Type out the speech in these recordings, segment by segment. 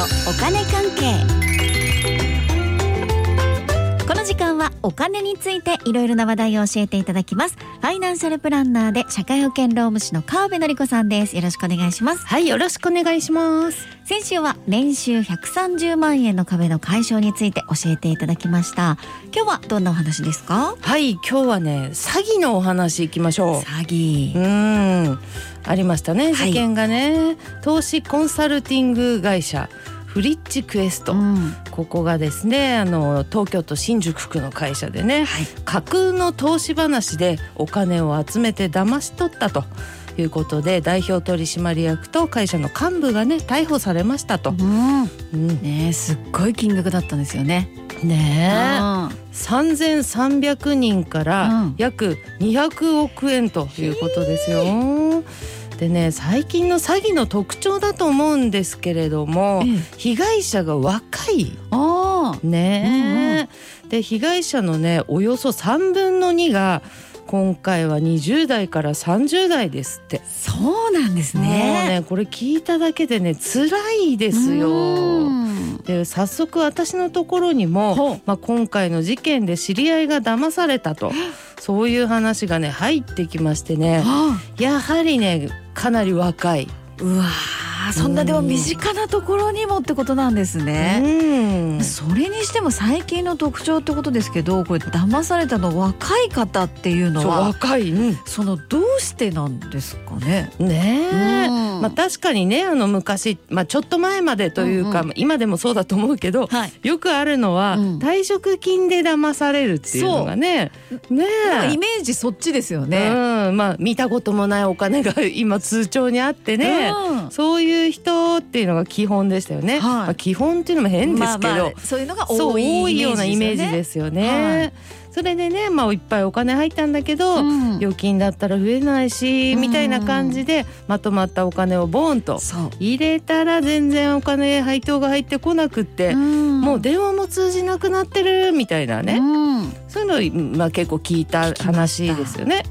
のお金関係。この時間はお金についていろいろな話題を教えていただきます。ファイナンシャルプランナーで社会保険労務士の川辺典子さんです。よろしくお願いします。はいよろしくお願いします。先週は年収130万円の壁の解消について教えていただきました。今日はどんなお話ですか？はい今日はね詐欺のお話いきましょう。詐欺。うん。ありましたねはい。事件がね、投資コンサルティング会社フリッチクエスト、うん。ここがですねあの東京都新宿区の会社でね、はい。架空の投資話でお金を集めて騙し取ったと。いうことで代表取締役と会社の幹部がね逮捕されましたと。うん。うん。ねえすっごい金額だったんですよね。ねえ。うん。3300人からうん。約200億円ということですよ。でね最近の詐欺の特徴だと思うんですけれどもええ。被害者が若い。ああねえ、で被害者のねおよそ3分の2が今回は20代から30代ですって。そうなんですもうねねこれ聞いただけでね辛いですよ。うん。で早速私のところにもまあ、今回の事件で知り合いが騙されたと。そういう話がね入ってきましてね。あ。やはりねかなり若い。うわーそんなでも身近なところにもってことなんですね。うん。それにしても最近の特徴ってことですけどこれ騙されたの若い方っていうのは若い、うん。そのどうしてなんですかね？ねまあ、確かにねあの昔、まあ、ちょっと前までというか、うんう今でもそうだと思うけどはい。よくあるのは、うん。退職金で騙されるっていうのがねねえ。イメージそっちですよね。うん、まあ見たこともないお金が今通帳にあってね、うん。そういう人っていうのが基本でしたよね。はいまあ、基本っていうのも変ですけど、まあまあそういうのが多いようなイメージすですよね。はいそれでね、まあいっぱいお金入ったんだけど。うん預金だったら増えないし、うんみたいな感じでまとまったお金をボーンと。入れたら全然お金配当が入ってこなくって、んもう電話も通じなくなってるみたいなね、うんそういうのを、まあ、結構聞いた話ですよね。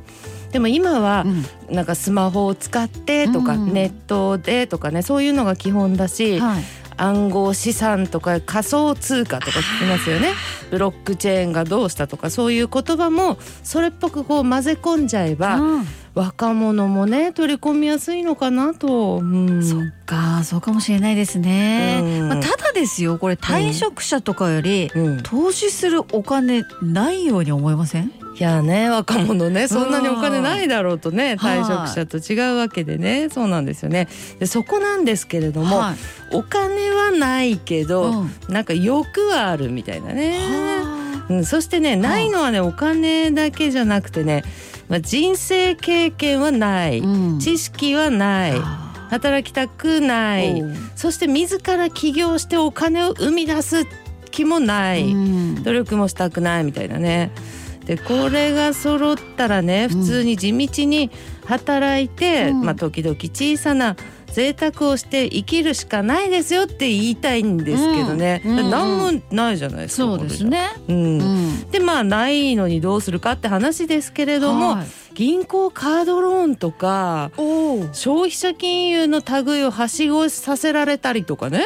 でも今はうん。なんかスマホを使ってとか、うん。ネットでとかねそういうのが基本だし、はい。暗号資産とか仮想通貨とか聞きますよね。ブロックチェーンがどうしたとかそういう言葉もそれっぽくこう混ぜ込んじゃえば、うん。若者もね取り込みやすいのかなと。うん。そっかそうかもしれないですね。うん。まあ、ただですよこれ退職者とかより、うん。投資するお金ないように思いません？いやね若者ねそんなにお金ないだろうとねはい。退職者と違うわけでねそうなんですよね。でそこなんですけれども、はい。お金はないけど、うん。なんか欲はあるみたいなね。はうん、そしてねないのはねお金だけじゃなくてね、まあ、人生経験はない、あうん。知識はないあ。働きたくないそして自ら起業してお金を生み出す気もない、うん。努力もしたくないみたいなね。でこれが揃ったらね普通に地道に働いて、うん。まあ、時々小さな贅沢をして生きるしかないですよって言いたいんですけどね、うん。何もないじゃないですかそうですね。うん。でまあないのにどうするかって話ですけれども、はい銀行カードローンとか消費者金融の類をはしごさせられたりとかね。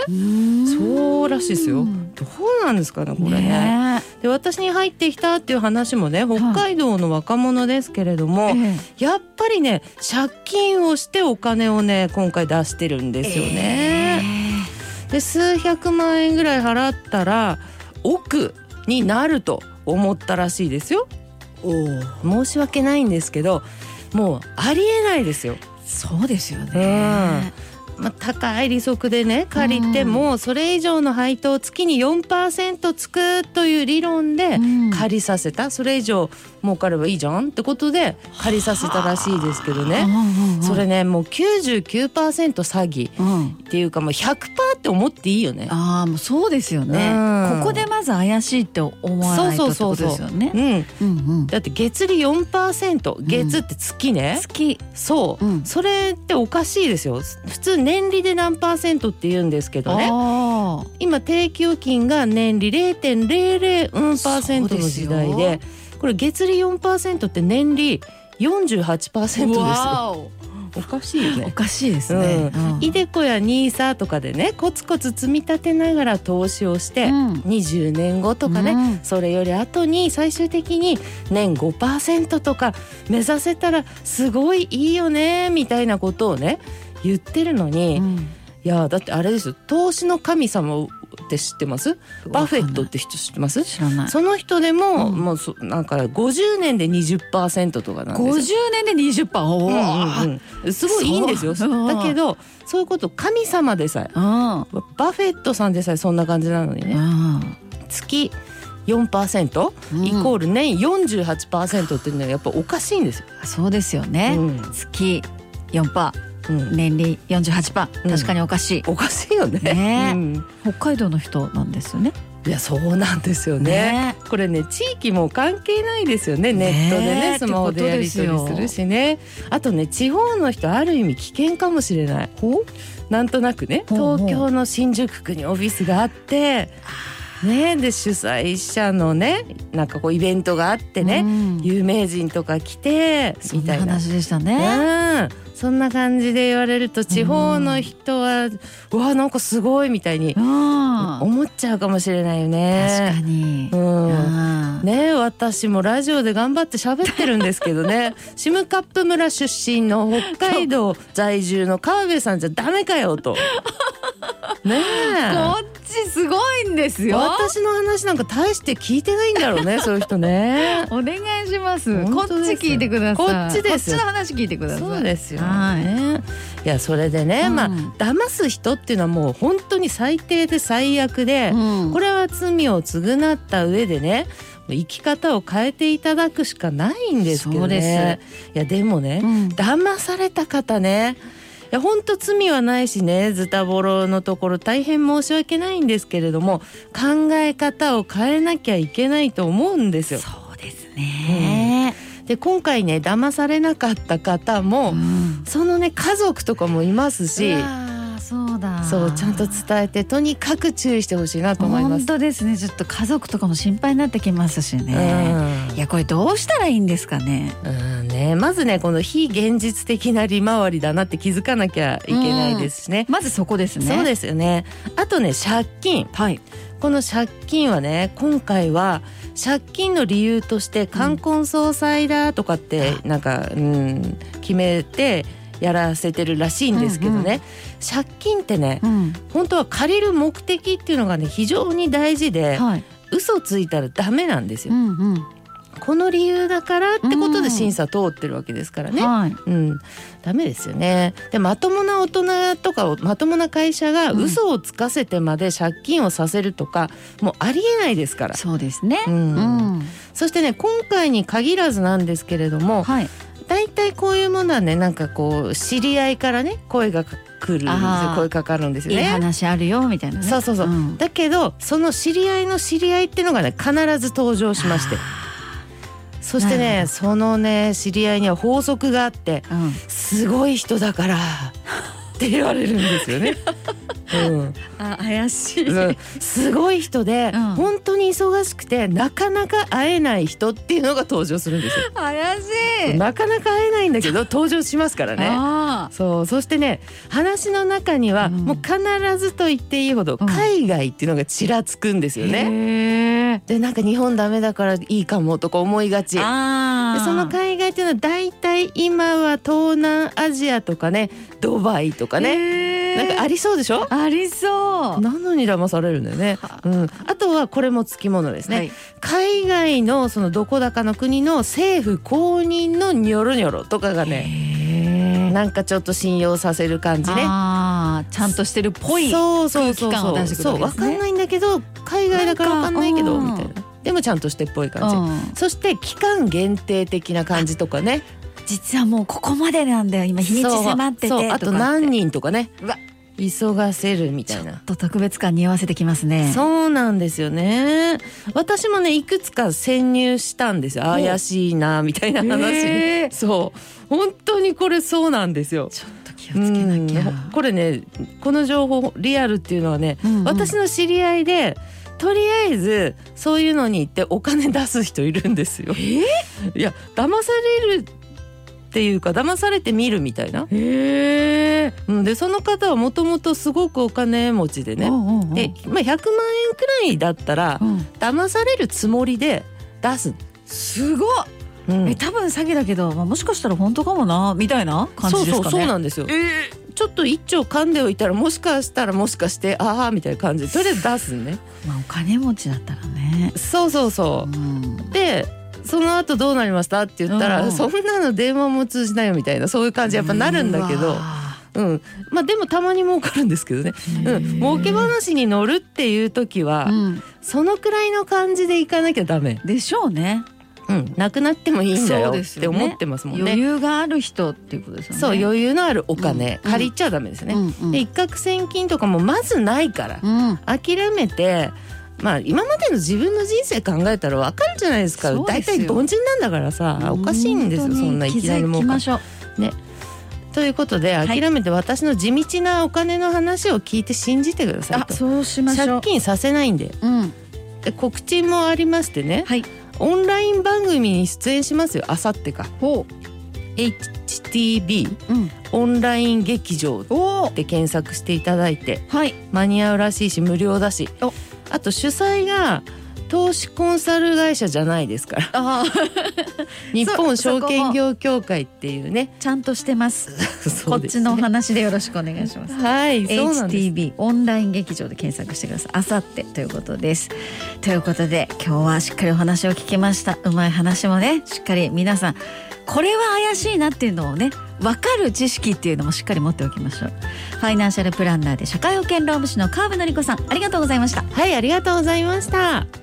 そうらしいですよ。どうなんですかねこれね。ねで私に入ってきたっていう話もね北海道の若者ですけれども、ええ。やっぱりね借金をしてお金をね今回出してるんですよね。で数百万円ぐらい払ったら億になると思ったらしいですよ。申し訳ないんですけどもうありえないですよ。そうですよね。まあ、高い利息でね借りてもそれ以上の配当月に4%つくという理論でうん。借りさせた。それ以上儲かればいいじゃんってことで借りさせたらしいですけどね。それねもう99%詐欺うん。っていうかもう100%って思っていいよね。ああもうそうですよね。うんここでまず怪しいって思わないとってことですよね。うん、うんうん。だって月利4%月って月ね、月。そう、うん。それっておかしいですよ。普通年利で何パーセントって言うんですけどね。あ今定期預金が年利0.004%の時代ででこれ月利4%って年利48%ですよ。わおおかしいよね。おかしいですね。うん。イデコやニーサとかでねコツコツ積み立てながら投資をして、うん。20年後とかね、うん。それより後に最終的に年5%とか目指せたらすごいいいよねみたいなことをね言ってるのに、いうん。やだってあれですよ。投資の神様って知ってます？バフェットって人知ってます？知らない。その人でも、うん。もうそなんか50年で20%とかなんですよ。五十年で二十パー。おお。うんうんうん。すごいいいんですよ。だけどそういうこと神様でさえ。うん。バフェットさんでさえそんな感じなのにね。月4%、うん。イコール年48%っていうのはやっぱおかしいんですよ。そうですよね。うん。月四パうんー、年利四十八パうん。ー。確かにおかしい。おかしいよね。ね。うん。北海道の人なんですよね。いやそうなんですよね。ね。これね地域も関係ないですよね。ネットでねねスマホでやり取りするしね。あとね地方の人ある意味危険かもしれない。なんとなくね。東京の新宿区にオフィスがあってね。で主催者のねなんかこうイベントがあってね、うん。有名人とか来てみたいな。話でしたね。うんそんな感じで言われると地方の人は、うわなんかすごいみたいにうん。思っちゃうかもしれないよね。確かに。うんうんね私もラジオで頑張って喋ってるんですけどね シムカップ村出身の北海道在住の川辺さんじゃダメかよと。ねえこっちすごいんですよ。私の話なんか大して聞いてないんだろうね そういう人ね。お願いします。こっち聞いてください。こっちですこっちの話聞いてください。そうですよはい。ね。いやそれでね、うんまあ騙す人っていうのはもう本当に最低で最悪で、うんこれは罪を償った上でね生き方を変えていただくしかないんですけどね。いやでもね、うん騙された方ねいや本当罪はないしねズタボロのところ大変申し訳ないんですけれども考え方を変えなきゃいけないと思うんですよ。そうですね。で今回ね騙されなかった方も、うんそのね家族とかもいますしそうだ。そうちゃんと伝えてとにかく注意してほしいなと思います。本当ですね。ちょっと家族とかも心配になってきますしね。うんいやこれどうしたらいいんですかね。うんね、まずねこの非現実的な利回りだなって気づかなきゃいけないですしね。まずそこですね。そうですよね。あとね借金はい。この借金はね今回は借金の理由として冠婚葬祭だとかってなんか、うん、決めてやらせてるらしいんですけどね、借金ってねうん。本当は借りる目的っていうのがね非常に大事ではい。嘘ついたらダメなんですよ。うんうん。この理由だからってことうんで審査通ってるわけですからね。はい。うん、ダメですよね。でまともな大人とかをまともな会社がうん嘘をつかせてまで借金をさせるとか、もうありえないですから。そうですね。うんうん。そしてね今回に限らずなんですけれどもはい。大体こういうものはねなんかこう知り合いからね声が来る声かかるんですよいいね。話あるよみたいなね。そうそうそう、んだけどその知り合いの知り合いっていうのがね必ず登場しましてそしてねそのね知り合いには法則があってうん。すごい人だからって言われるんですよね。うんあ怪しい。うんすごい人で、うん本当に忙しくてなかなか会えない人っていうのが登場するんですよ。怪しい。なかなか会えないんだけど登場しますからね。あそうそしてね話の中には、うんもう必ずと言っていいほどうん海外っていうのがちらつくんですーよね。でなんか日本ダメだからいいかもとか思いがち。その海外っていうのは大体今は東南アジアとかねドバイとかね、なんかありそうでしょ？ありそう。なのに騙されるんだよね。うん、あとはこれもつきものですね、はい。海外のそのどこだかの国の政府公認のニョロニョロとかがねなんかちょっと信用させる感じね。ちゃんとしてるっぽい。そうそうそう空気感を出してくるそうわわけですね。かんないんだけど海外だからわかんないけどみたいな。でもちゃんとしてっぽい感じ、うん。そして期間限定的な感じとかね実はもうここまでなんだよ。今日にち迫ってて。あと何人とかね。うわ。急がせるみたいな。ちょっと特別感に合わせてきますね。そうなんですよね。私もねいくつか潜入したんですよ。怪しいなみたいな話。に、へーそう。本当にこれそうなんですよ。ちょっと気をつけなきゃ。うん。これねこの情報リアルっていうのはね、うんうん。私の知り合いでとりあえずそういうのに行ってお金出す人いるんですよ。いや騙されるっっていうか騙されてみるみたいな、へでその方はもともとすごくお金持ちでね、で、まあ、100万円くらいだったらうん。騙されるつもりで出す、すごい。うん。え多分詐欺だけど、まあ、もしかしたら本当かもなみたいな感じですかね。そうそうそうなんですよ。えちょっと一丁噛んでおいたらもしかしたらもしかしてああみたいな感じでとりあえず出すね。ーまあお金持ちだったらね。そうそうそう。うん。でその後どうなりました？って言ったら、うんそんなの電話も通じないよみたいなそういう感じやっぱなるんだけど。うん。まあでもたまに儲かるんですけどね、ー。うん、儲け話に乗るっていう時は、うん。そのくらいの感じでいかなきゃダメ、でしょうね。うん、なくなってもいいんだよって思ってますもんね。余裕がある人っていうことですよね。そう余裕のあるお金、うん。借りちゃダメですね、うんうん。で一攫千金とかもまずないから、うん。諦めてまあ今までの自分の人生考えたらわかるじゃないですか大体凡人なんだからさおかしいんですよそんないきなり気づ儲かるきましょう。ということでい諦めて私の地道なお金の話を聞いて信じてくださいあとそうしましょう。借金させないんでうん。で告知もありましてねはい。オンライン番組に出演しますよあさってかほ HTB う。うん。オンライン劇場。で検索していただいてはい。間に合うらしいし無料だしおあと主催が投資コンサル会社じゃないですから。日本そ証券業協会っていうねちゃんとしてます。そうですこっちのお話でよろしくお願いします。はい HTB オンライン劇場で検索してください。あさってということです。ということで今日はしっかりお話を聞きました。うまい話もねしっかり皆さんこれは怪しいなっていうのをね分かる知識っていうのもしっかり持っておきましょう。ファイナンシャルプランナーで社会保険労務士の川辺典子さんありがとうございました。はいありがとうございました